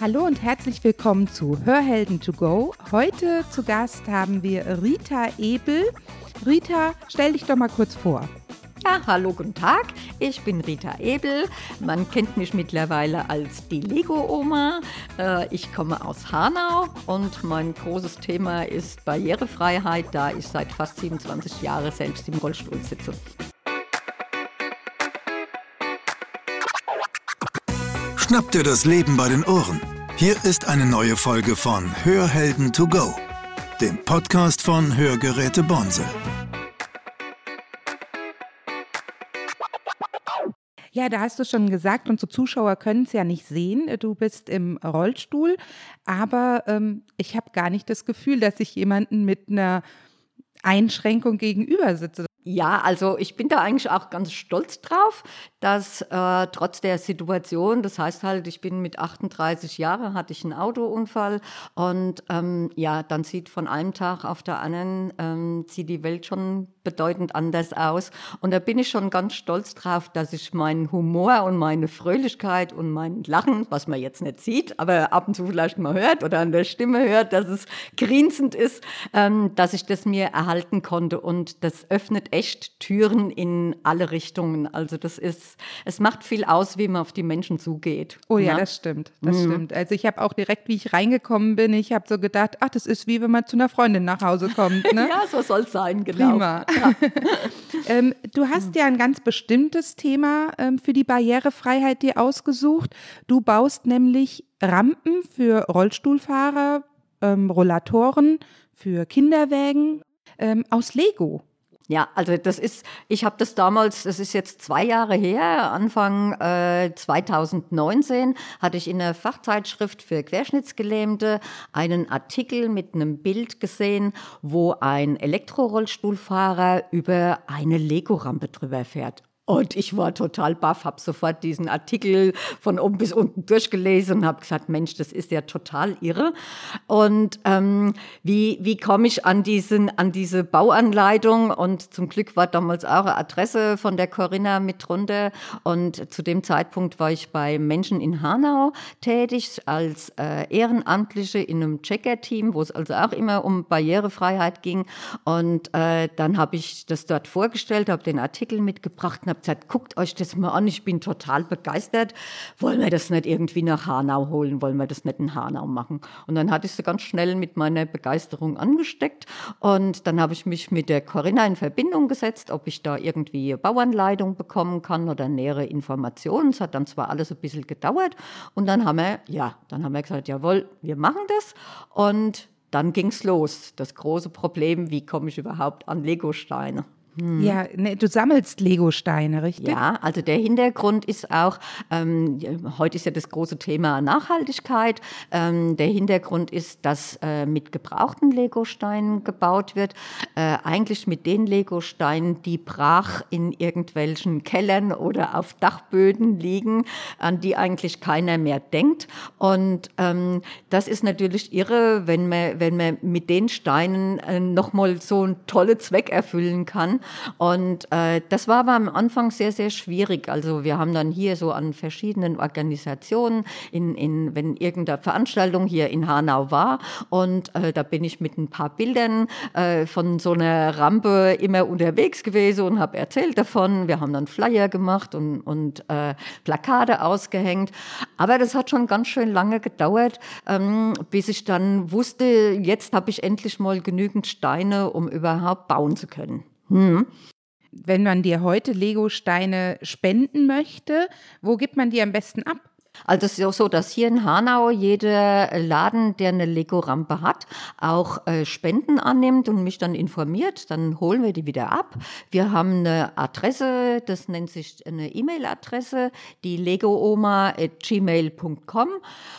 Hallo und herzlich willkommen zu Hörhelden to go. Heute zu Gast haben wir Rita Ebel. Rita, stell dich doch mal kurz vor. Ja, hallo, guten Tag. Ich bin Rita Ebel. Man kennt mich mittlerweile als die Lego-Oma. Äh, ich komme aus Hanau und mein großes Thema ist Barrierefreiheit, da ich seit fast 27 Jahren selbst im Rollstuhl sitze. Schnapp dir das Leben bei den Ohren. Hier ist eine neue Folge von Hörhelden to go, dem Podcast von Hörgeräte Bonse. Ja, da hast du schon gesagt, unsere Zuschauer können es ja nicht sehen. Du bist im Rollstuhl, aber ähm, ich habe gar nicht das Gefühl, dass ich jemanden mit einer Einschränkung gegenüber sitze. Ja, also ich bin da eigentlich auch ganz stolz drauf, dass äh, trotz der Situation, das heißt halt, ich bin mit 38 Jahren, hatte ich einen Autounfall und ähm, ja, dann sieht von einem Tag auf der anderen, ähm, sieht die Welt schon bedeutend anders aus. Und da bin ich schon ganz stolz drauf, dass ich meinen Humor und meine Fröhlichkeit und mein Lachen, was man jetzt nicht sieht, aber ab und zu vielleicht mal hört oder an der Stimme hört, dass es grinsend ist, ähm, dass ich das mir erhalten konnte. Und das öffnet echt Türen in alle Richtungen. Also das ist, es macht viel aus, wie man auf die Menschen zugeht. Oh ja, ja? das stimmt, das mhm. stimmt. Also ich habe auch direkt, wie ich reingekommen bin, ich habe so gedacht, ach, das ist wie wenn man zu einer Freundin nach Hause kommt. Ne? ja, so soll es sein, genau. Prima. Ähm, du hast ja ein ganz bestimmtes Thema ähm, für die Barrierefreiheit dir ausgesucht. Du baust nämlich Rampen für Rollstuhlfahrer, ähm, Rollatoren, für Kinderwägen ähm, aus Lego. Ja, also das ist, ich habe das damals, das ist jetzt zwei Jahre her, Anfang äh, 2019 hatte ich in der Fachzeitschrift für Querschnittsgelähmte einen Artikel mit einem Bild gesehen, wo ein Elektrorollstuhlfahrer über eine Lego-Rampe drüber fährt. Und ich war total baff, habe sofort diesen Artikel von oben bis unten durchgelesen und habe gesagt, Mensch, das ist ja total irre. Und ähm, wie, wie komme ich an, diesen, an diese Bauanleitung? Und zum Glück war damals auch eine Adresse von der Corinna mit drunter. Und zu dem Zeitpunkt war ich bei Menschen in Hanau tätig als äh, Ehrenamtliche in einem Checker-Team, wo es also auch immer um Barrierefreiheit ging. Und äh, dann habe ich das dort vorgestellt, habe den Artikel mitgebracht habe gesagt, guckt euch das mal an, ich bin total begeistert. Wollen wir das nicht irgendwie nach Hanau holen? Wollen wir das nicht in Hanau machen? Und dann hatte ich sie ganz schnell mit meiner Begeisterung angesteckt. Und dann habe ich mich mit der Corinna in Verbindung gesetzt, ob ich da irgendwie Bauanleitung bekommen kann oder nähere Informationen. Es hat dann zwar alles ein bisschen gedauert. Und dann haben wir, ja, dann haben wir gesagt, jawohl, wir machen das. Und dann ging es los. Das große Problem, wie komme ich überhaupt an Legosteine? Hm. Ja, ne, du sammelst Lego-Steine, richtig? Ja, also der Hintergrund ist auch, ähm, heute ist ja das große Thema Nachhaltigkeit. Ähm, der Hintergrund ist, dass äh, mit gebrauchten Lego-Steinen gebaut wird. Äh, eigentlich mit den Lego-Steinen, die brach in irgendwelchen Kellern oder auf Dachböden liegen, an die eigentlich keiner mehr denkt. Und ähm, das ist natürlich irre, wenn man, wenn man mit den Steinen äh, nochmal so einen tollen Zweck erfüllen kann. Und äh, das war aber am Anfang sehr, sehr schwierig. Also wir haben dann hier so an verschiedenen Organisationen, in, in, wenn irgendeine Veranstaltung hier in Hanau war, und äh, da bin ich mit ein paar Bildern äh, von so einer Rampe immer unterwegs gewesen und habe erzählt davon. Wir haben dann Flyer gemacht und, und äh, Plakate ausgehängt. Aber das hat schon ganz schön lange gedauert, ähm, bis ich dann wusste, jetzt habe ich endlich mal genügend Steine, um überhaupt bauen zu können. Hm. Wenn man dir heute Lego-Steine spenden möchte, wo gibt man die am besten ab? Also es ist auch so, dass hier in Hanau jeder Laden, der eine Lego-Rampe hat, auch äh, Spenden annimmt und mich dann informiert. Dann holen wir die wieder ab. Wir haben eine Adresse, das nennt sich eine E-Mail-Adresse, die legooma.gmail.com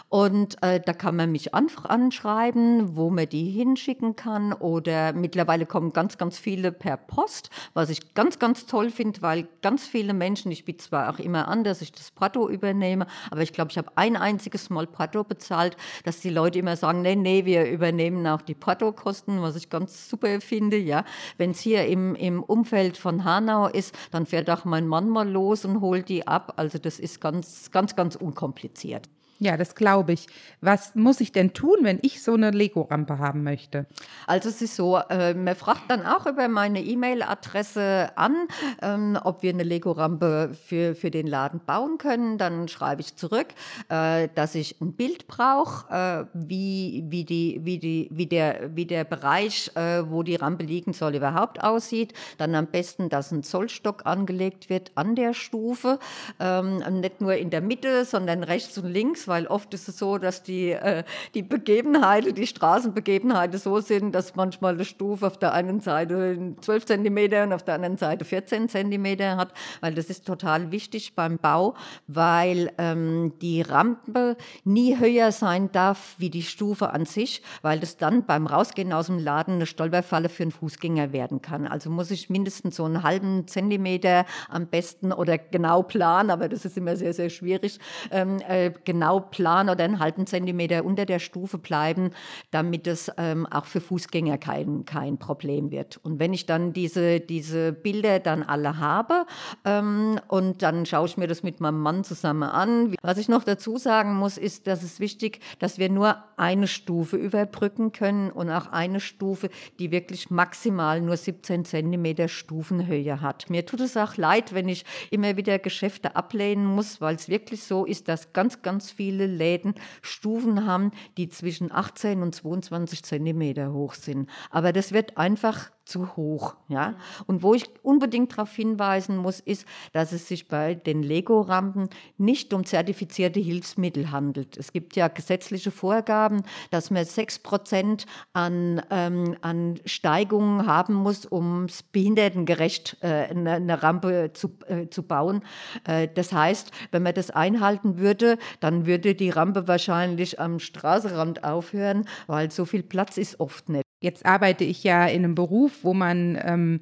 und äh, da kann man mich an anschreiben, wo man die hinschicken kann oder mittlerweile kommen ganz, ganz viele per Post, was ich ganz, ganz toll finde, weil ganz viele Menschen, ich biete zwar auch immer an, dass ich das Prato übernehme, aber ich glaube, ich habe ein einziges Mal Porto bezahlt, dass die Leute immer sagen, nee, nee, wir übernehmen auch die Portokosten, was ich ganz super finde, ja. Wenn es hier im, im Umfeld von Hanau ist, dann fährt auch mein Mann mal los und holt die ab. Also das ist ganz, ganz, ganz unkompliziert. Ja, das glaube ich. Was muss ich denn tun, wenn ich so eine Lego-Rampe haben möchte? Also es ist so, äh, man fragt dann auch über meine E-Mail-Adresse an, ähm, ob wir eine Lego-Rampe für, für den Laden bauen können. Dann schreibe ich zurück, äh, dass ich ein Bild brauche, äh, wie, wie, die, wie, die, wie, der, wie der Bereich, äh, wo die Rampe liegen soll, überhaupt aussieht. Dann am besten, dass ein Zollstock angelegt wird an der Stufe, ähm, nicht nur in der Mitte, sondern rechts und links weil oft ist es so, dass die, äh, die Begebenheiten, die Straßenbegebenheiten so sind, dass manchmal eine Stufe auf der einen Seite 12 Zentimeter und auf der anderen Seite 14 Zentimeter hat, weil das ist total wichtig beim Bau, weil ähm, die Rampe nie höher sein darf wie die Stufe an sich, weil das dann beim Rausgehen aus dem Laden eine Stolperfalle für einen Fußgänger werden kann. Also muss ich mindestens so einen halben Zentimeter am besten oder genau planen, aber das ist immer sehr, sehr schwierig, ähm, äh, genau genau plan oder einen halben Zentimeter unter der Stufe bleiben, damit es ähm, auch für Fußgänger kein, kein Problem wird. Und wenn ich dann diese, diese Bilder dann alle habe ähm, und dann schaue ich mir das mit meinem Mann zusammen an. Was ich noch dazu sagen muss, ist, dass es wichtig, dass wir nur eine Stufe überbrücken können und auch eine Stufe, die wirklich maximal nur 17 Zentimeter Stufenhöhe hat. Mir tut es auch leid, wenn ich immer wieder Geschäfte ablehnen muss, weil es wirklich so ist, dass ganz, ganz viele Läden Stufen haben, die zwischen 18 und 22 Zentimeter hoch sind. Aber das wird einfach zu hoch. Ja? Und wo ich unbedingt darauf hinweisen muss, ist, dass es sich bei den Lego-Rampen nicht um zertifizierte Hilfsmittel handelt. Es gibt ja gesetzliche Vorgaben, dass man 6 Prozent an, ähm, an Steigungen haben muss, um behindertengerecht äh, eine, eine, Rampe zu, äh, zu bauen. Äh, das heißt, wenn man das einhalten würde, dann würde die Rampe wahrscheinlich am Straßenrand aufhören, weil so viel Platz ist oft nicht. Jetzt arbeite ich ja in einem Beruf, wo man ähm,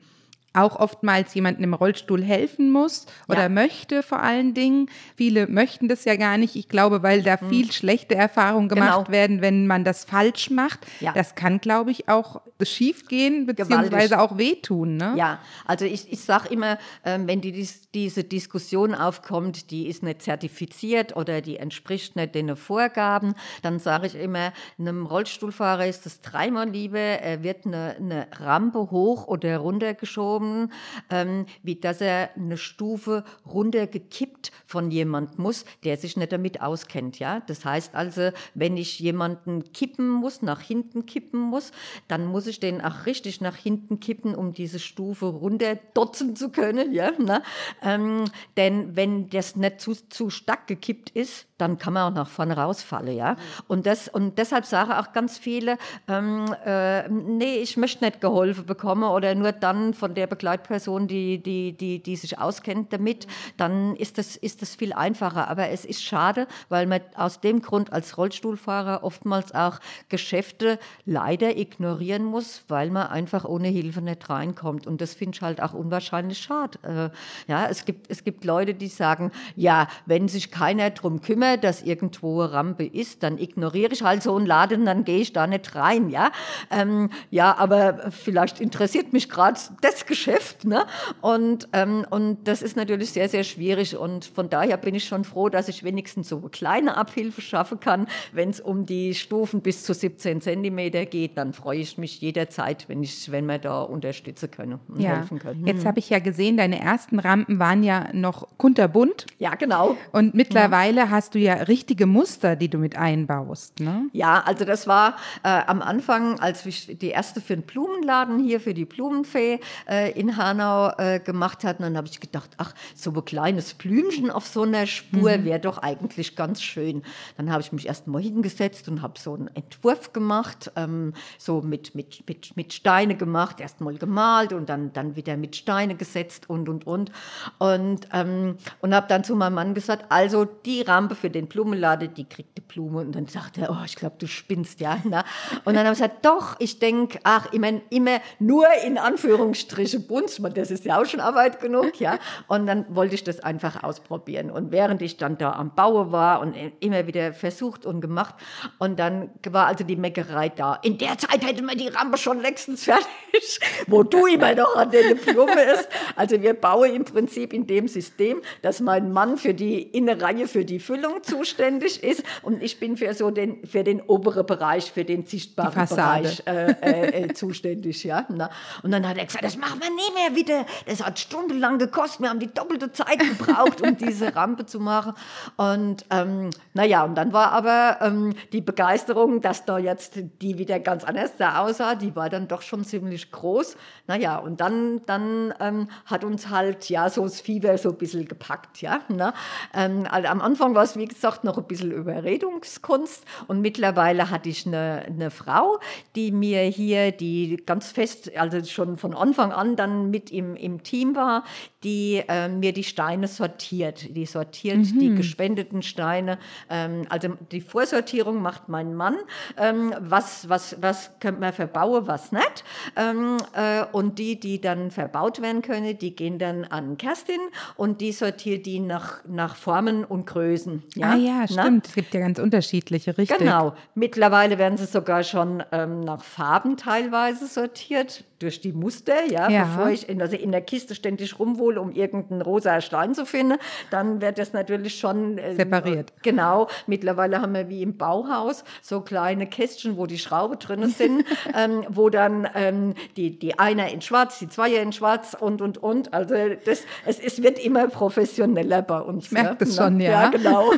auch oftmals jemandem im Rollstuhl helfen muss oder ja. möchte vor allen Dingen. Viele möchten das ja gar nicht. Ich glaube, weil da hm. viel schlechte Erfahrungen gemacht genau. werden, wenn man das falsch macht. Ja. Das kann, glaube ich, auch schief gehen, beziehungsweise Gewaltig. auch wehtun. Ne? Ja, also ich, ich sage immer, ähm, wenn die, diese Diskussion aufkommt, die ist nicht zertifiziert oder die entspricht nicht den Vorgaben, dann sage ich immer, einem Rollstuhlfahrer ist es dreimal lieber, er wird eine, eine Rampe hoch oder runter geschoben bekommen, ähm, wie dass er eine Stufe runtergekippt von jemand muss, der sich nicht damit auskennt. Ja? Das heißt also, wenn ich jemanden kippen muss, nach hinten kippen muss, dann muss ich den auch richtig nach hinten kippen, um diese Stufe runterdotzen zu können. Ja? Na? Ähm, denn wenn das nicht zu, zu stark gekippt ist, dann kann man auch nach vorne rausfallen, ja. Und, das, und deshalb sagen auch ganz viele, ähm, äh, nee, ich möchte nicht geholfen bekommen oder nur dann von der Begleitperson, die, die, die, die sich auskennt damit, dann ist das, ist das viel einfacher. Aber es ist schade, weil man aus dem Grund als Rollstuhlfahrer oftmals auch Geschäfte leider ignorieren muss, weil man einfach ohne Hilfe nicht reinkommt. Und das finde ich halt auch unwahrscheinlich schade. Äh, ja, es gibt, es gibt Leute, die sagen, ja, wenn sich keiner drum kümmert, dass irgendwo eine Rampe ist, dann ignoriere ich halt so einen Laden, dann gehe ich da nicht rein, ja. Ähm, ja, aber vielleicht interessiert mich gerade das Geschäft, ne? Und, ähm, und das ist natürlich sehr, sehr schwierig und von daher bin ich schon froh, dass ich wenigstens so eine kleine Abhilfe schaffen kann. Wenn es um die Stufen bis zu 17 Zentimeter geht, dann freue ich mich jederzeit, wenn ich, wenn wir da unterstützen können und ja. helfen können. Jetzt habe ich ja gesehen, deine ersten Rampen waren ja noch kunterbunt. Ja, genau. Und mittlerweile ja. hast du ja richtige Muster, die du mit einbaust. Ne? Ja, also das war äh, am Anfang, als ich die erste für den Blumenladen hier für die Blumenfee äh, in Hanau äh, gemacht hatten, dann habe ich gedacht, ach, so ein kleines Blümchen auf so einer Spur mhm. wäre doch eigentlich ganz schön. Dann habe ich mich erst mal hingesetzt und habe so einen Entwurf gemacht, ähm, so mit, mit, mit, mit Steine gemacht, erst mal gemalt und dann, dann wieder mit Steine gesetzt und, und, und. Und, ähm, und habe dann zu meinem Mann gesagt, also die Rampe für den Blumenlade, die kriegt eine Blume und dann sagt er, oh, ich glaube, du spinnst, ja. Na? Und dann habe ich gesagt, doch, ich denke, ach, immer, immer nur in Anführungsstriche Bund, das ist ja auch schon Arbeit genug, ja. Und dann wollte ich das einfach ausprobieren. Und während ich dann da am Baue war und immer wieder versucht und gemacht, und dann war also die Meckerei da. In der Zeit hätte man die Rampe schon längstens fertig, wo du immer noch an der Diplom ist. Also wir bauen im Prinzip in dem System, dass mein Mann für die Innereihe, für die Füllung zuständig ist und ich bin für so den, für den oberen Bereich, für den sichtbaren Bereich äh, äh, äh, zuständig, ja. Na? Und dann hat er gesagt, das machen wir nie mehr wieder. Das hat stundenlang gekostet. Wir haben die doppelte Zeit gebraucht, um diese Rampe zu machen. Und ähm, naja, und dann war aber ähm, die Begeisterung, dass da jetzt die wieder ganz anders da aussah, die war dann doch schon ziemlich groß. Naja, und dann, dann ähm, hat uns halt ja so das Fieber so ein bisschen gepackt, ja. Ne? Ähm, also am Anfang war es, wie gesagt, noch ein bisschen Überredungskunst und mittlerweile hatte ich eine, eine Frau, die mir hier, die ganz fest, also schon von Anfang an dann mit im, im Team war, die äh, mir die Steine sortiert. Die sortiert mhm. die gespendeten Steine. Ähm, also die Vorsortierung macht mein Mann. Ähm, was, was, was könnte man verbauen, was nicht. Ähm, äh, und die, die dann verbaut werden können, die gehen dann an Kerstin und die sortiert die nach, nach Formen und Größen. Ja? Ah ja, stimmt. Na? Es gibt ja ganz unterschiedliche, richtig. Genau. Mittlerweile werden sie sogar schon ähm, nach Farben teilweise sortiert durch die Muster, ja, ja. bevor ich in, also in der Kiste ständig rumwohle, um irgendeinen rosa Stein zu finden, dann wird das natürlich schon äh, separiert. Genau. Mittlerweile haben wir wie im Bauhaus so kleine Kästchen, wo die Schrauben drin sind, ähm, wo dann ähm, die, die einer in Schwarz, die Zweier in Schwarz und und und. Also das, es, es wird immer professioneller bei uns. Ich merke das schon, ja. Ja, genau.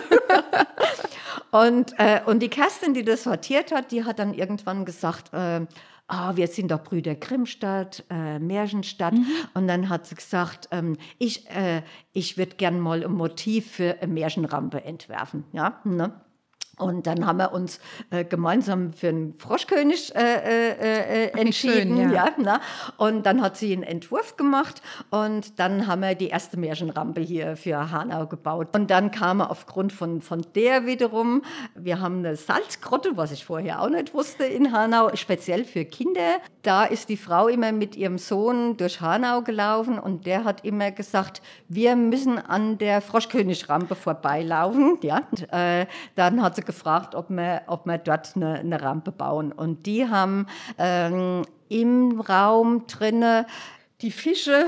und, äh, und die Kerstin, die das sortiert hat, die hat dann irgendwann gesagt, äh, ah, wir sind doch Brüder Grimmstadt, äh, Märchenstadt. Mhm. Und dann hat sie gesagt, ähm, ich, äh, ich würde gern mal ein Motiv für eine Märchenrampe entwerfen. Ja, ne? Und dann haben wir uns äh, gemeinsam für einen Froschkönig äh, äh, äh entschieden. Schön, ja. ja na? Und dann hat sie einen Entwurf gemacht und dann haben wir die erste Märchenrampe hier für Hanau gebaut. Und dann kam aufgrund von, von der wiederum, wir haben eine Salzgrotte, was ich vorher auch nicht wusste in Hanau, speziell für Kinder. Da ist die Frau immer mit ihrem Sohn durch Hanau gelaufen und der hat immer gesagt, wir müssen an der Froschkönigrampe vorbeilaufen. Ja? Und, äh, dann hat sie gefragt, ob wir, ob wir dort eine, eine Rampe bauen. Und die haben ähm, im Raum drinne die Fische,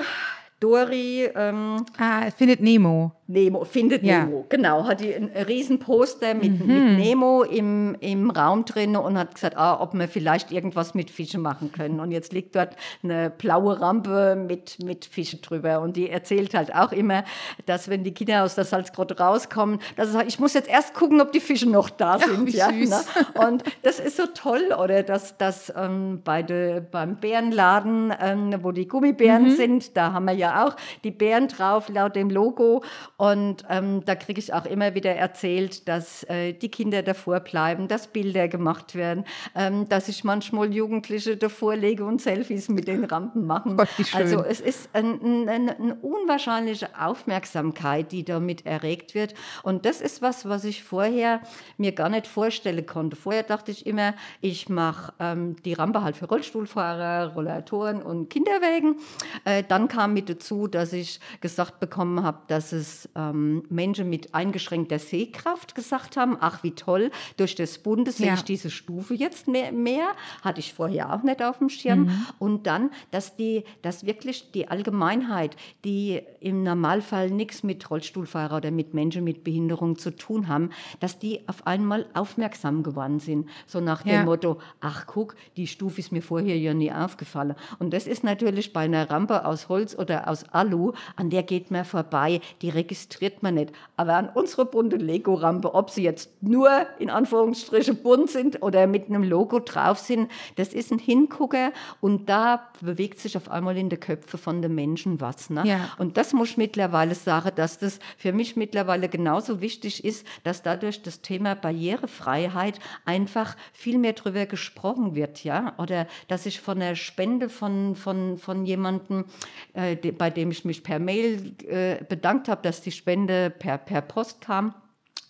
Dori. Ähm, ah, findet Nemo. Nemo, findet ja. Nemo, genau. Hat die ein Riesenposter mit, mhm. mit Nemo im, im Raum drin und hat gesagt, ah, ob wir vielleicht irgendwas mit Fischen machen können. Und jetzt liegt dort eine blaue Rampe mit, mit Fischen drüber. Und die erzählt halt auch immer, dass wenn die Kinder aus der Salzgrotte rauskommen, dass sagt, ich muss jetzt erst gucken, ob die Fische noch da sind. Ja, ja ne? Und das ist so toll, oder dass das ähm, bei de, beim Bärenladen, ähm, wo die Gummibären mhm. sind, da haben wir ja auch die Bären drauf, laut dem Logo. Und ähm, da kriege ich auch immer wieder erzählt, dass äh, die Kinder davor bleiben, dass Bilder gemacht werden, ähm, dass ich manchmal Jugendliche davor lege und Selfies mit den Rampen machen. Gott, also es ist ein, ein, eine unwahrscheinliche Aufmerksamkeit, die damit erregt wird. Und das ist was, was ich vorher mir gar nicht vorstellen konnte. Vorher dachte ich immer, ich mache ähm, die Rampe halt für Rollstuhlfahrer, Rollatoren und Kinderwägen. Äh, dann kam mit dazu, dass ich gesagt bekommen habe, dass es ähm, Menschen mit eingeschränkter Sehkraft gesagt haben, ach wie toll, durch das Bundes sehe ich diese Stufe jetzt mehr, mehr, hatte ich vorher auch nicht auf dem Schirm. Mhm. Und dann, dass, die, dass wirklich die Allgemeinheit, die im Normalfall nichts mit Rollstuhlfahrer oder mit Menschen mit Behinderung zu tun haben, dass die auf einmal aufmerksam geworden sind. So nach dem Motto, ach guck, die Stufe ist mir vorher ja nie aufgefallen. Und das ist natürlich bei einer Rampe aus Holz oder aus Alu, an der geht man vorbei, die registriert registriert man nicht. Aber an unserer bunten Lego-Rampe, ob sie jetzt nur in Anführungsstrichen bunt sind oder mit einem Logo drauf sind, das ist ein Hingucker und da bewegt sich auf einmal in den Köpfen von den Menschen was. Ne? Ja. Und das muss ich mittlerweile sagen, dass das für mich mittlerweile genauso wichtig ist, dass dadurch das Thema Barrierefreiheit einfach viel mehr darüber gesprochen wird, ja, oder dass ich von der Spende von, von, von jemandem, äh, bei dem ich mich per Mail äh, bedankt habe, dass die Spende per, per Post kam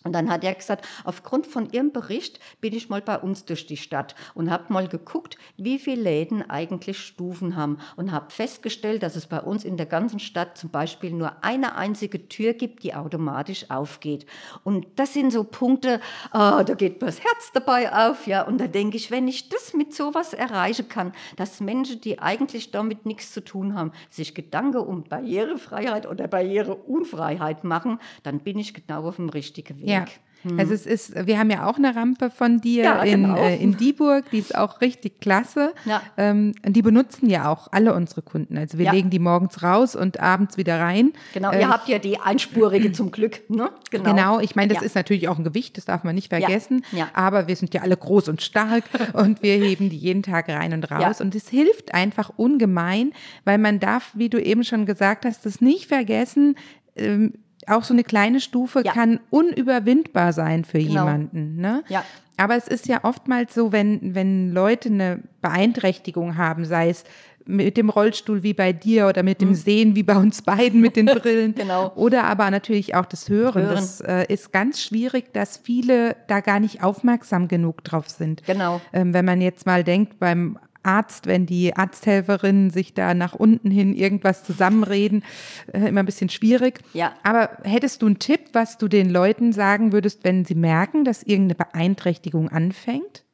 Und dann hat er gesagt, aufgrund von Ihrem Bericht bin ich mal bei uns durch die Stadt und habe mal geguckt, wie viele Läden eigentlich Stufen haben und habe festgestellt, dass es bei uns in der ganzen Stadt zum Beispiel nur eine einzige Tür gibt, die automatisch aufgeht. Und das sind so Punkte, oh, da geht mir das Herz dabei auf, ja. Und da denke ich, wenn ich das mit sowas erreichen kann, dass Menschen, die eigentlich damit nichts zu tun haben, sich Gedanken um Barrierefreiheit oder Barriereunfreiheit machen, dann bin ich genau auf dem richtigen Weg. Ja. Also es ist, wir haben ja auch eine Rampe von dir Ja, in, genau. äh, in Dieburg, die ist auch richtig klasse. Ja. Ähm, und die benutzen ja auch alle unsere Kunden. Also wir Ja. legen die morgens raus und abends wieder rein. Genau, Äh, ihr habt ja die einspurige zum Glück, ne? Genau, ich meine, das Ja. ist natürlich auch ein Gewicht, das darf man nicht vergessen. ja. Aber wir sind ja alle groß und stark und wir heben die jeden Tag rein und raus. Ja. Und es hilft einfach ungemein, weil man darf, wie du eben schon gesagt hast, das nicht vergessen. Auch so eine kleine Stufe Ja. kann unüberwindbar sein für Genau. jemanden. Ne? Ja. Aber es ist ja oftmals so, wenn, wenn Leute eine Beeinträchtigung haben, sei es mit dem Rollstuhl wie bei dir oder mit dem Sehen wie bei uns beiden mit den Brillen. Genau. Oder aber natürlich auch das Hören. Hören. Das äh, ist ganz schwierig, dass viele da gar nicht aufmerksam genug drauf sind. Genau. Ähm, wenn man jetzt mal denkt beim Arzt, wenn die Arzthelferinnen sich da nach unten hin irgendwas zusammenreden, äh, immer ein bisschen schwierig. Ja. Aber hättest du einen Tipp, was du den Leuten sagen würdest, wenn sie merken, dass irgendeine Beeinträchtigung anfängt?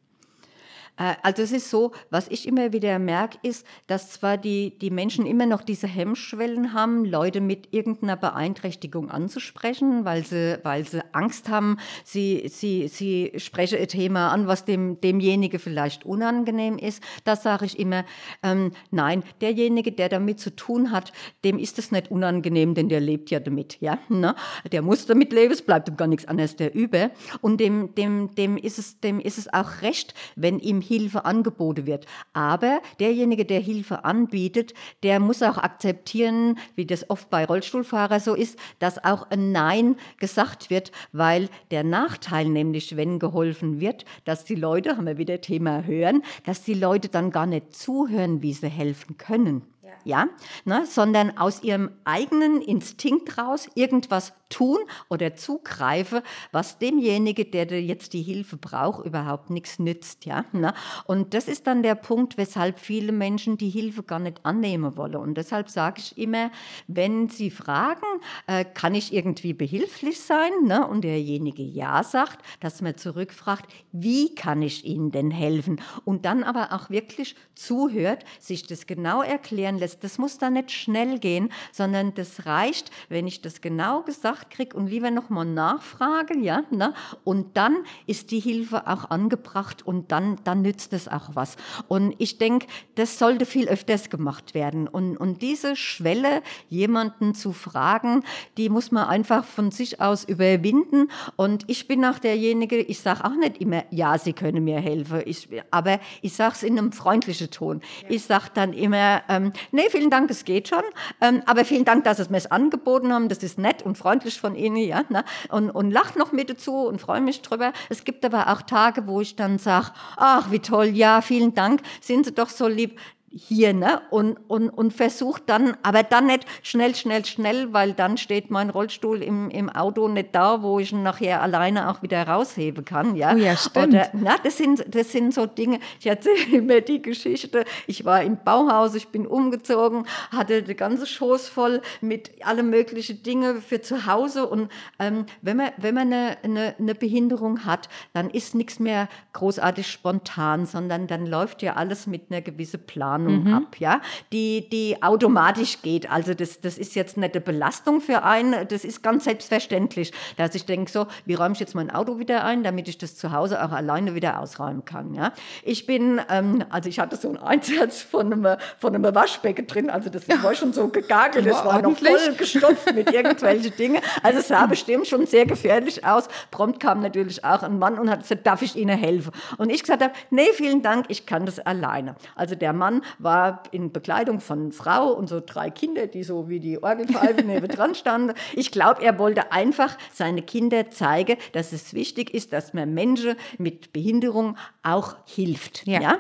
Äh, Also es ist so, was ich immer wieder merke, ist, dass zwar die, die Menschen immer noch diese Hemmschwellen haben, Leute mit irgendeiner Beeinträchtigung anzusprechen, weil sie, weil sie Angst haben, sie, sie, sie sprechen ein Thema an, was dem, demjenige vielleicht unangenehm ist. Da sage ich immer, ähm, nein, derjenige, der damit zu tun hat, dem ist es nicht unangenehm, denn der lebt ja damit. Ja? Ne? Der muss damit leben, es bleibt ihm gar nichts anderes der über. Und dem, dem, dem, ist es, dem ist es auch recht, wenn ihm Hilfe angeboten wird. Aber derjenige, der Hilfe anbietet, der muss auch akzeptieren, wie das oft bei Rollstuhlfahrern so ist, dass auch ein Nein gesagt wird, weil der Nachteil nämlich, wenn geholfen wird, dass die Leute, haben wir wieder Thema hören, dass die Leute dann gar nicht zuhören, wie sie helfen können. Ja, ne, sondern aus ihrem eigenen Instinkt raus irgendwas tun oder zugreifen, was demjenige, der jetzt die Hilfe braucht, überhaupt nichts nützt. Ja, ne? Und das ist dann der Punkt, weshalb viele Menschen die Hilfe gar nicht annehmen wollen. Und deshalb sage ich immer, wenn sie fragen, äh, kann ich irgendwie behilflich sein? Ne? Und derjenige ja sagt, dass man zurückfragt, wie kann ich Ihnen denn helfen? Und dann aber auch wirklich zuhört, sich das genau erklären lässt. Das muss dann nicht schnell gehen, sondern das reicht, wenn ich das genau gesagt kriege und lieber nochmal nachfrage, ja, ne? Und dann ist die Hilfe auch angebracht und dann, dann nützt es auch was. Und ich denke, das sollte viel öfters gemacht werden. Und, und diese Schwelle, jemanden zu fragen, die muss man einfach von sich aus überwinden. Und ich bin auch derjenige, ich sage auch nicht immer, ja, Sie können mir helfen. Ich, aber ich sage es in einem freundlichen Ton. Ich sage dann immer, ähm, nee, vielen Dank, es geht schon. Ähm, aber vielen Dank, dass Sie mir es angeboten haben. Das ist nett und freundlich von Ihnen. Ja, ne? und, und lacht noch mit dazu und freue mich drüber. Es gibt aber auch Tage, wo ich dann sage, ach, wie toll, ja, vielen Dank, sind Sie doch so lieb hier, ne? Und, und, und versucht dann, aber dann nicht schnell, schnell, schnell, weil dann steht mein Rollstuhl im, im Auto nicht da, wo ich ihn nachher alleine auch wieder rausheben kann, ja? Oh ja, stimmt. Oder, na, das sind, das sind so Dinge, ich erzähle immer die Geschichte, ich war im Bauhaus, ich bin umgezogen, hatte die ganze Schoß voll mit alle möglichen Dinge für zu Hause und ähm, wenn man, wenn man eine, eine, eine Behinderung hat, dann ist nichts mehr großartig spontan, sondern dann läuft ja alles mit einer gewissen Planung ab, ja, die, die automatisch geht. Also das, das ist jetzt nicht eine Belastung für einen, das ist ganz selbstverständlich, dass ich denke so, wie räume ich jetzt mein Auto wieder ein, damit ich das zu Hause auch alleine wieder ausräumen kann, ja. Ich bin, ähm, also ich hatte so einen Einsatz von einem, von einem Waschbecken drin, also das war schon so gegagelt, das war noch voll gestopft mit irgendwelchen Dingen. Also es sah bestimmt schon sehr gefährlich aus. Prompt kam natürlich auch ein Mann und hat gesagt, darf ich Ihnen helfen? Und ich gesagt habe, nee, vielen Dank, ich kann das alleine. Also der Mann war in Bekleidung von Frau und so drei Kinder, die so wie die Orgelpfeife neben dran standen. Ich glaube, er wollte einfach seine Kinder zeigen, dass es wichtig ist, dass man Menschen mit Behinderung auch hilft. Ja. ja?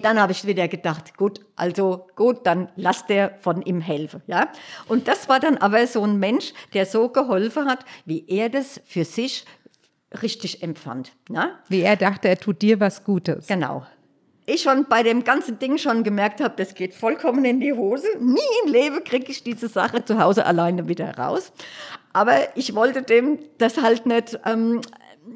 Dann habe ich wieder gedacht, gut, also gut, dann lass der von ihm helfen, ja. Und das war dann aber so ein Mensch, der so geholfen hat, wie er das für sich richtig empfand. Ja? Wie er dachte, er tut dir was Gutes. Genau. Ich schon bei dem ganzen Ding schon gemerkt habe, das geht vollkommen in die Hose. Nie im Leben kriege ich diese Sache zu Hause alleine wieder raus. Aber ich wollte dem das halt nicht ähm,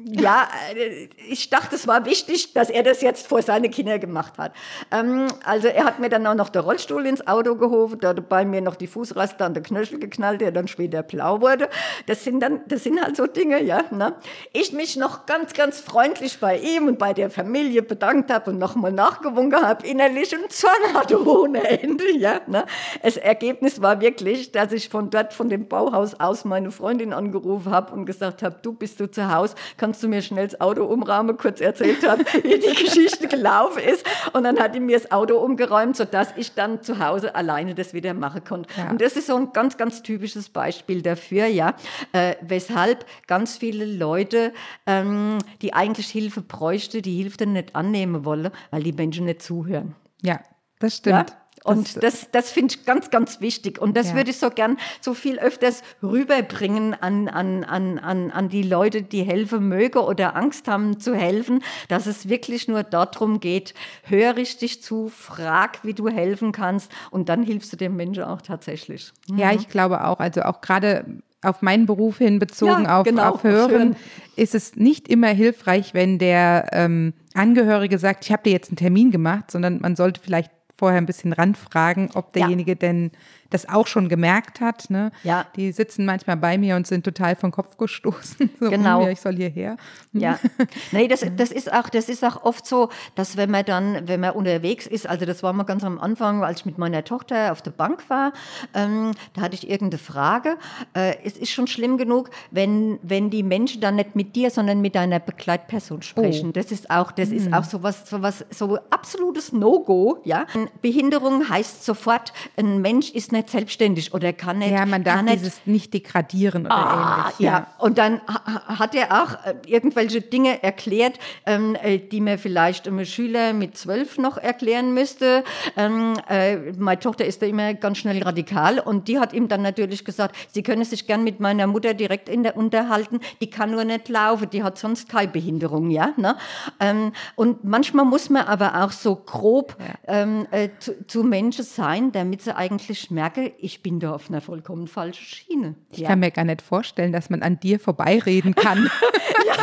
ja, äh, ich dachte, es war wichtig, dass er das jetzt vor seine Kinder gemacht hat. Ähm, also er hat mir dann auch noch den Rollstuhl ins Auto gehoben, da bei mir noch die Fußraste an den Knöchel geknallt, der dann später blau wurde. Das sind dann, das sind halt so Dinge, ja. Ne? Ich mich noch ganz, ganz freundlich bei ihm und bei der Familie bedankt habe und nochmal nachgewunken habe, innerlich und Zorn hatte ohne Ende, ja. Ne? Das Ergebnis war wirklich, dass ich von dort, von dem Bauhaus aus meine Freundin angerufen habe und gesagt habe, du bist du zu Hause, kannst du mir schnell das Auto umrahmen, kurz erzählt habe, wie die Geschichte gelaufen ist. Und dann hat ihm mir das Auto umgeräumt, sodass ich dann zu Hause alleine das wieder machen konnte. Ja. Und das ist so ein ganz, ganz typisches Beispiel dafür, ja, äh, weshalb ganz viele Leute, ähm, die eigentlich Hilfe bräuchte, die Hilfe nicht annehmen wollen, weil die Menschen nicht zuhören. Ja, das stimmt. Ja? Und das, das finde ich ganz, ganz wichtig. Und das ja. würde ich so gern so viel öfters rüberbringen an, an, an, an, an die Leute, die helfen mögen oder Angst haben zu helfen, dass es wirklich nur darum geht, hör richtig zu, frag, wie du helfen kannst und dann hilfst du dem Menschen auch tatsächlich. Mhm. Ja, ich glaube auch. Also auch gerade auf meinen Beruf hin bezogen ja, auf, genau, auf Hören, ist es nicht immer hilfreich, wenn der ähm, Angehörige sagt, ich habe dir jetzt einen Termin gemacht, sondern man sollte vielleicht vorher ein bisschen ranfragen, ob derjenige ja. denn das auch schon gemerkt hat. Ne? Ja. Die sitzen manchmal bei mir und sind total vom Kopf gestoßen. So, genau. ich soll hierher. Hm. Ja. Nee, das, das ist auch, das ist auch oft so, dass wenn man dann, wenn man unterwegs ist, also das war mal ganz am Anfang, als ich mit meiner Tochter auf der Bank war, ähm, da hatte ich irgendeine Frage. Äh, es ist schon schlimm genug, wenn, wenn die Menschen dann nicht mit dir, sondern mit deiner Begleitperson sprechen. Oh. Das ist auch, das mhm. ist auch so was, so was, so absolutes No-Go, ja. Behinderung heißt sofort, ein Mensch ist nicht selbstständig oder kann nicht. Ja, man darf nicht, dieses nicht degradieren oder ah, ähnlich. Ja. ja, und dann hat er auch äh, irgendwelche Dinge erklärt, ähm, äh, die mir vielleicht einem Schüler mit zwölf noch erklären müsste. Ähm, äh, meine Tochter ist da immer ganz schnell radikal und die hat ihm dann natürlich gesagt, sie können sich gern mit meiner Mutter direkt in der unterhalten, die kann nur nicht laufen, die hat sonst keine Behinderung, ja. Ne? Ähm, und manchmal muss man aber auch so grob ja. ähm, äh, zu, zu Menschen sein, damit sie eigentlich merke, ich bin da auf einer vollkommen falschen Schiene. Ich ja. kann mir gar nicht vorstellen, dass man an dir vorbeireden kann. ja.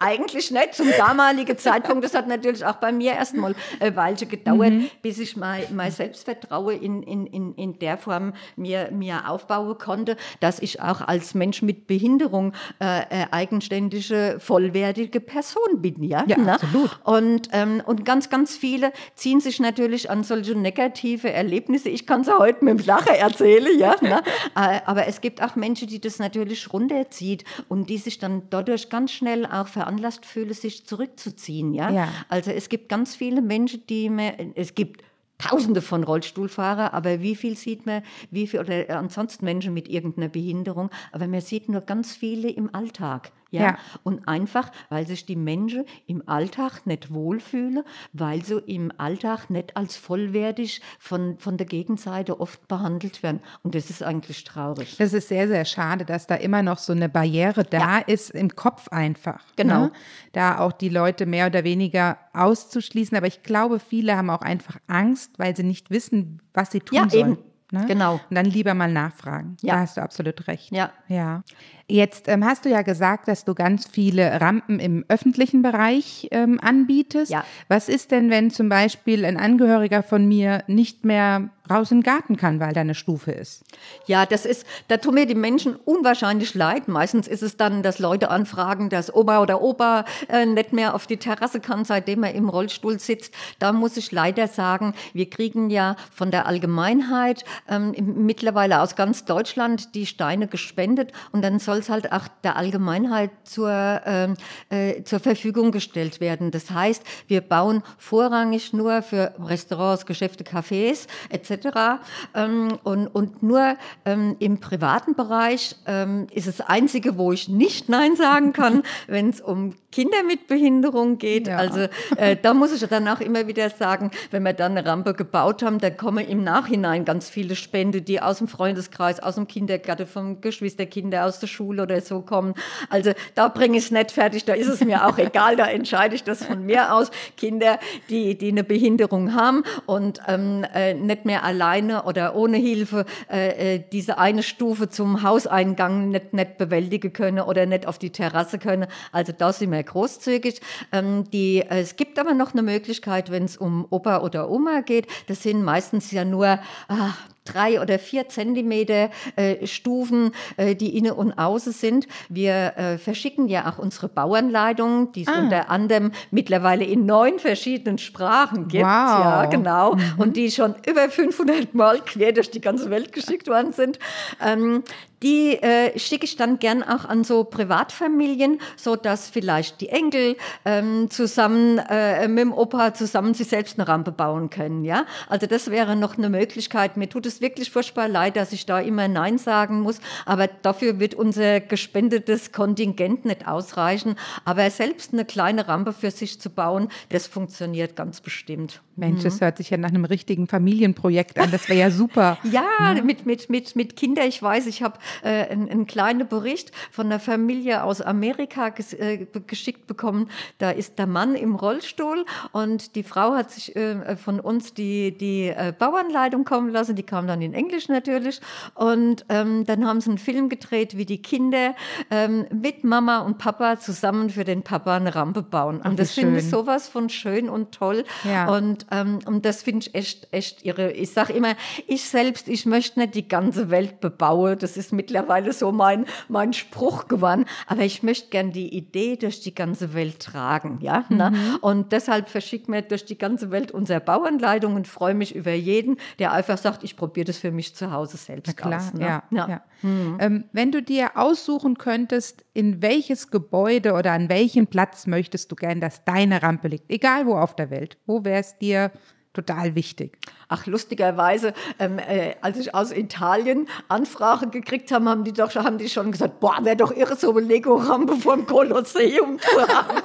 Eigentlich nicht. Zum damaligen Zeitpunkt, das hat natürlich auch bei mir erstmal ein Weilchen gedauert, mhm. bis ich mein, mein Selbstvertrauen in, in, in, in der Form mir, mir aufbauen konnte, dass ich auch als Mensch mit Behinderung äh, eigenständige, vollwertige Person bin. Ja, ja ne? absolut. Und, ähm, und ganz, ganz viele ziehen sich natürlich an solche negative Erlebnisse. Ich kann es heute mit dem Lachen erzählen, ja. Ne? Äh, aber es gibt auch Menschen, die das natürlich runterzieht und die sich dann dadurch ganz schnell auch ver veranlasst fühle, sich zurückzuziehen. Ja? ja. Also es gibt ganz viele Menschen, die mir, es gibt Tausende von Rollstuhlfahrern, aber wie viel sieht man, wie viel, oder ansonsten Menschen mit irgendeiner Behinderung, aber man sieht nur ganz viele im Alltag. Ja? ja? Und einfach, weil sich die Menschen im Alltag nicht wohlfühlen, weil sie im Alltag nicht als vollwertig von, von der Gegenseite oft behandelt werden. Und das ist eigentlich traurig. Das ist sehr, sehr schade, dass da immer noch so eine Barriere da ja. ist im Kopf einfach. Genau. Ne? Da auch die Leute mehr oder weniger auszuschließen. Aber ich glaube, viele haben auch einfach Angst, weil sie nicht wissen, was sie tun ja, sollen. Eben. Ne? Genau. Und dann lieber mal nachfragen. Ja. Da hast du absolut recht. Ja. Ja. Jetzt ähm, hast du ja gesagt, dass du ganz viele Rampen im öffentlichen Bereich ähm, anbietest. Ja. Was ist denn, wenn zum Beispiel ein Angehöriger von mir nicht mehr raus in den Garten kann, weil da eine Stufe ist? Ja, das ist, da tun mir die Menschen unwahrscheinlich leid. Meistens ist es dann, dass Leute anfragen, dass Oma oder Opa äh, nicht mehr auf die Terrasse kann, seitdem er im Rollstuhl sitzt. Da muss ich leider sagen, wir kriegen ja von der Allgemeinheit ähm, mittlerweile aus ganz Deutschland die Steine gespendet und dann soll soll es halt auch der Allgemeinheit zur, ähm, äh, zur Verfügung gestellt werden. Das heißt, wir bauen vorrangig nur für Restaurants, Geschäfte, Cafés etc. Ähm, und, und nur ähm, im privaten Bereich ähm, ist das Einzige, wo ich nicht Nein sagen kann, wenn es um Kinder mit Behinderung geht. Ja. Also äh, da muss ich dann auch immer wieder sagen, wenn wir dann eine Rampe gebaut haben, da kommen im Nachhinein ganz viele Spende, die aus dem Freundeskreis, aus dem Kindergarten, vom Geschwisterkinder aus der Schule oder so kommen. Also da bringe ich es nicht fertig, da ist es mir auch egal, da entscheide ich das von mir aus. Kinder, die, die eine Behinderung haben und ähm, äh, nicht mehr alleine oder ohne Hilfe äh, äh diese eine Stufe zum Hauseingang nicht, nicht bewältigen können oder nicht auf die Terrasse können. Also da sind wir großzügig. Ähm, die, äh, es gibt aber noch eine Möglichkeit, wenn es um Opa oder Oma geht. Das sind meistens ja nur ah, drei oder vier Zentimeter äh, Stufen, äh, die innen und außen sind. Wir äh, verschicken ja auch unsere Bauanleitungen, die es ah. unter anderem mittlerweile in neun verschiedenen Sprachen gibt. Wow. Ja, genau. Mhm. Und die schon über 500 Mal quer durch die ganze Welt geschickt worden sind. Ähm, die äh, schicke ich dann gern auch an so Privatfamilien, so dass vielleicht die Enkel ähm, zusammen äh, mit dem Opa zusammen sich selbst eine Rampe bauen können. Ja, also das wäre noch eine Möglichkeit. Mir tut es wirklich furchtbar leid, dass ich da immer Nein sagen muss, aber dafür wird unser gespendetes Kontingent nicht ausreichen. Aber selbst eine kleine Rampe für sich zu bauen, das funktioniert ganz bestimmt. Mensch, das mhm. hört sich ja nach einem richtigen Familienprojekt an. Das wäre ja super. ja, ja, mit mit mit mit Kinder. Ich weiß, ich habe äh, einen, einen kleinen Bericht von einer Familie aus Amerika ges, äh, geschickt bekommen. Da ist der Mann im Rollstuhl und die Frau hat sich äh, von uns die, die äh, Bauanleitung kommen lassen. Die kam dann in Englisch natürlich. Und ähm, dann haben sie einen Film gedreht, wie die Kinder ähm, mit Mama und Papa zusammen für den Papa eine Rampe bauen. Und das finde ich sowas von schön und toll. Ja. Und, ähm, und das finde ich echt, echt irre. Ich sage immer, ich selbst, ich möchte nicht die ganze Welt bebauen. Das ist mittlerweile so mein, mein Spruch geworden. Aber ich möchte gern die Idee durch die ganze Welt tragen. Ja? Ne? Mhm. Und deshalb verschicken wir durch die ganze Welt unsere Bauanleitung und freue mich über jeden, der einfach sagt, ich probiere das für mich zu Hause selbst Na klar, aus. Ne? Ja, ja. ja. Mhm. Ähm, wenn du dir aussuchen könntest, in welches Gebäude oder an welchen Platz möchtest du gern, dass deine Rampe liegt, egal wo auf der Welt, wo wäre es dir total wichtig? Ach, lustigerweise, ähm, äh, als ich aus Italien Anfrage gekriegt habe, haben die doch haben die schon gesagt, boah, wäre doch irre, so eine Lego-Rampe vor dem Kolosseum zu haben.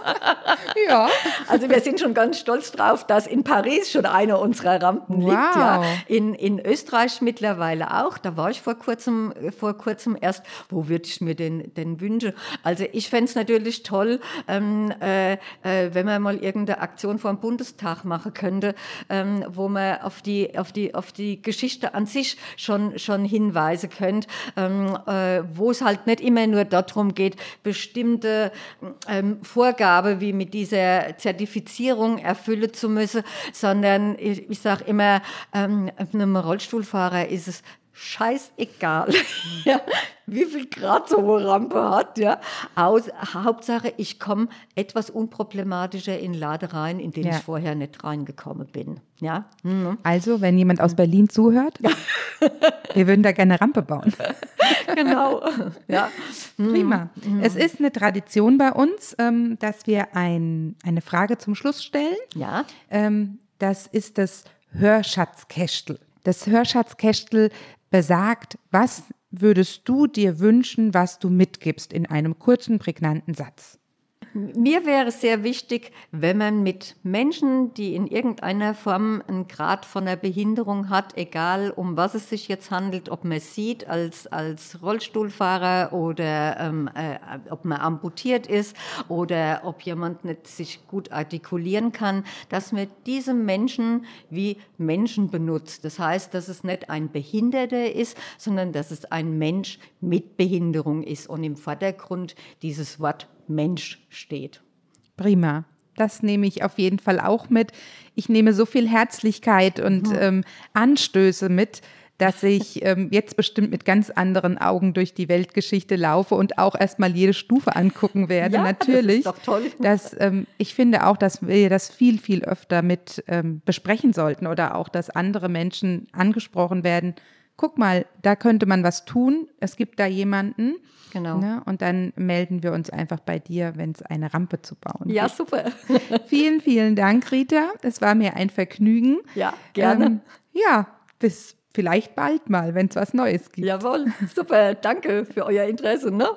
ja. Also wir sind schon ganz stolz drauf, dass in Paris schon eine unserer Rampen wow. liegt. Ja. In, in Österreich mittlerweile auch. Da war ich vor kurzem, vor kurzem erst. Wo würde ich mir denn, denn wünschen? Also ich fände es natürlich toll, ähm, äh, äh, wenn man mal irgendeine Aktion vor dem Bundestag machen könnte, ähm, wo man auf die die, auf die, auf die Geschichte an sich schon, schon hinweisen könnt, ähm, äh, wo es halt nicht immer nur darum geht, bestimmte ähm, Vorgabe wie mit dieser Zertifizierung erfüllen zu müssen, sondern ich, ich sage immer, ähm, einem Rollstuhlfahrer ist es scheißegal, ja, wie viel Grad so eine Rampe hat. Ja. Aus, Hauptsache, ich komme etwas unproblematischer in Lade rein, in den ja. ich vorher nicht reingekommen bin. Ja. Mhm. Also, wenn jemand aus Berlin zuhört, wir würden da gerne Rampe bauen. genau. Ja. Prima. Mhm. Es ist eine Tradition bei uns, ähm, dass wir ein, eine Frage zum Schluss stellen. Ja. Ähm, das ist das Hörschatzkästel. Das Hörschatzkästel besagt, was würdest du dir wünschen, was du mitgibst in einem kurzen, prägnanten Satz? Mir wäre sehr wichtig, wenn man mit Menschen, die in irgendeiner Form einen Grad von einer Behinderung hat, egal um was es sich jetzt handelt, ob man sieht als, als Rollstuhlfahrer oder ähm, äh, ob man amputiert ist oder ob jemand nicht sich gut artikulieren kann, dass man diese Menschen wie Menschen benutzt. Das heißt, dass es nicht ein Behinderter ist, sondern dass es ein Mensch mit Behinderung ist und im Vordergrund dieses Wort Mensch steht. Prima. Das nehme ich auf jeden Fall auch mit. Ich nehme so viel Herzlichkeit und mhm. ähm, Anstöße mit, dass ich ähm, jetzt bestimmt mit ganz anderen Augen durch die Weltgeschichte laufe und auch erstmal jede Stufe angucken werde. Ja, Natürlich. Das ist doch toll. Dass, ähm, ich finde auch, dass wir das viel, viel öfter mit ähm, besprechen sollten oder auch, dass andere Menschen angesprochen werden guck mal, da könnte man was tun. Es gibt da jemanden. Genau. Ne? Und dann melden wir uns einfach bei dir, wenn es eine Rampe zu bauen Ja, gibt. super. Vielen, vielen Dank, Rita. Es war mir ein Vergnügen. Ja, gerne. Ähm, ja, bis vielleicht bald mal, wenn es was Neues gibt. Jawohl, super. Danke für euer Interesse. Ne?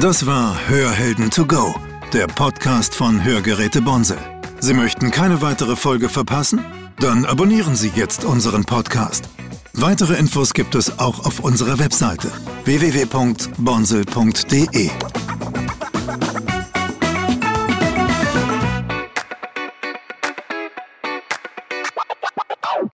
Das war Hörhelden to go, der Podcast von Hörgeräte Bonsel. Sie möchten keine weitere Folge verpassen? Dann abonnieren Sie jetzt unseren Podcast. Weitere Infos gibt es auch auf unserer Webseite www.bonsel.de.